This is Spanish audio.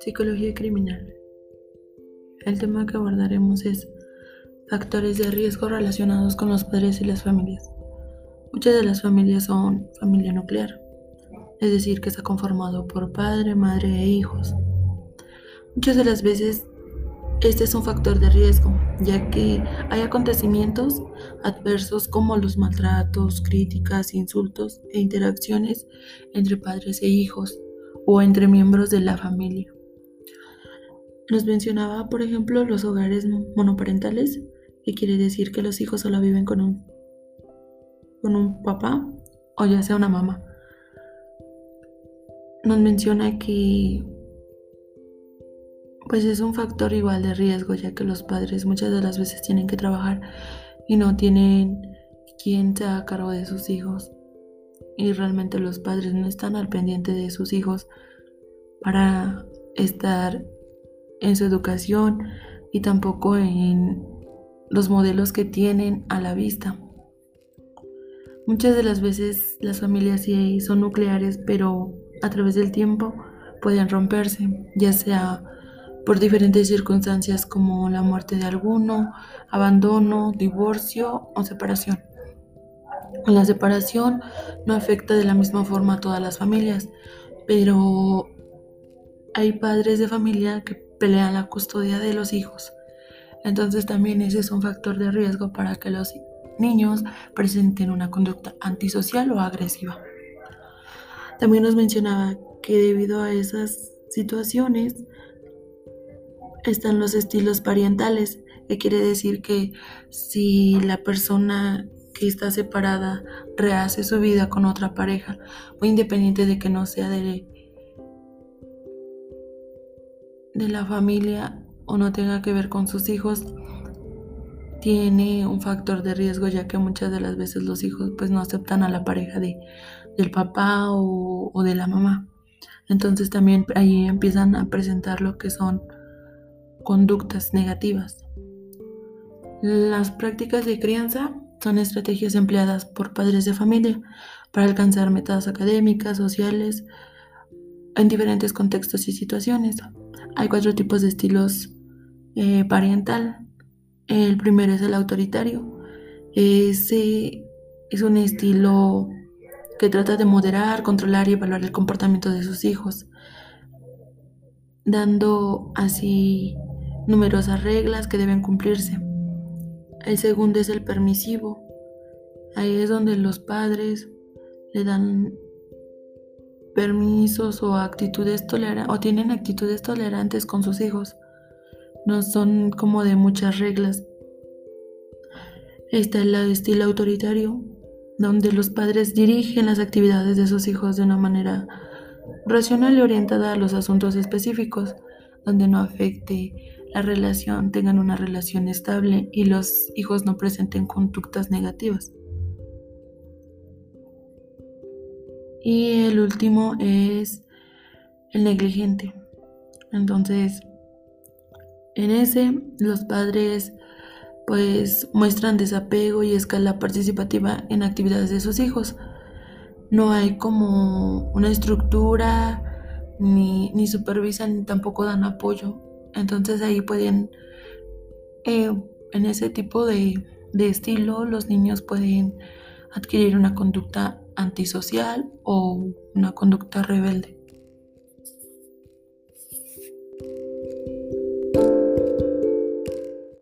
Psicología criminal. El tema que abordaremos es factores de riesgo relacionados con los padres y las familias. Muchas de las familias son familia nuclear, es decir, que está conformado por padre, madre e hijos. Muchas de las veces este es un factor de riesgo, ya que hay acontecimientos adversos como los maltratos, críticas, insultos e interacciones entre padres e hijos o entre miembros de la familia. Nos mencionaba, por ejemplo, los hogares monoparentales, que quiere decir que los hijos solo viven con un, con un papá o ya sea una mamá. Nos menciona que pues es un factor igual de riesgo, ya que los padres muchas de las veces tienen que trabajar y no tienen quien se haga cargo de sus hijos. Y realmente los padres no están al pendiente de sus hijos para estar en su educación y tampoco en los modelos que tienen a la vista. Muchas de las veces las familias sí son nucleares, pero a través del tiempo pueden romperse, ya sea por diferentes circunstancias como la muerte de alguno, abandono, divorcio o separación. La separación no afecta de la misma forma a todas las familias, pero hay padres de familia que pelean la custodia de los hijos. Entonces también ese es un factor de riesgo para que los niños presenten una conducta antisocial o agresiva. También nos mencionaba que debido a esas situaciones están los estilos parientales, que quiere decir que si la persona que está separada rehace su vida con otra pareja, o independiente de que no sea de de la familia o no tenga que ver con sus hijos, tiene un factor de riesgo ya que muchas de las veces los hijos pues no aceptan a la pareja de, del papá o, o de la mamá. Entonces también ahí empiezan a presentar lo que son conductas negativas. Las prácticas de crianza son estrategias empleadas por padres de familia para alcanzar metas académicas, sociales, en diferentes contextos y situaciones. Hay cuatro tipos de estilos eh, parental. El primero es el autoritario. Es un estilo que trata de moderar, controlar y evaluar el comportamiento de sus hijos, dando así numerosas reglas que deben cumplirse. El segundo es el permisivo. Ahí es donde los padres le dan permisos o actitudes tolerantes o tienen actitudes tolerantes con sus hijos. No son como de muchas reglas. Está el estilo autoritario, donde los padres dirigen las actividades de sus hijos de una manera racional y orientada a los asuntos específicos, donde no afecte la relación, tengan una relación estable y los hijos no presenten conductas negativas. Y el último es el negligente. Entonces, en ese los padres pues muestran desapego y escala participativa en actividades de sus hijos. No hay como una estructura, ni, ni supervisan, ni tampoco dan apoyo. Entonces ahí pueden, eh, en ese tipo de, de estilo, los niños pueden adquirir una conducta antisocial o una conducta rebelde.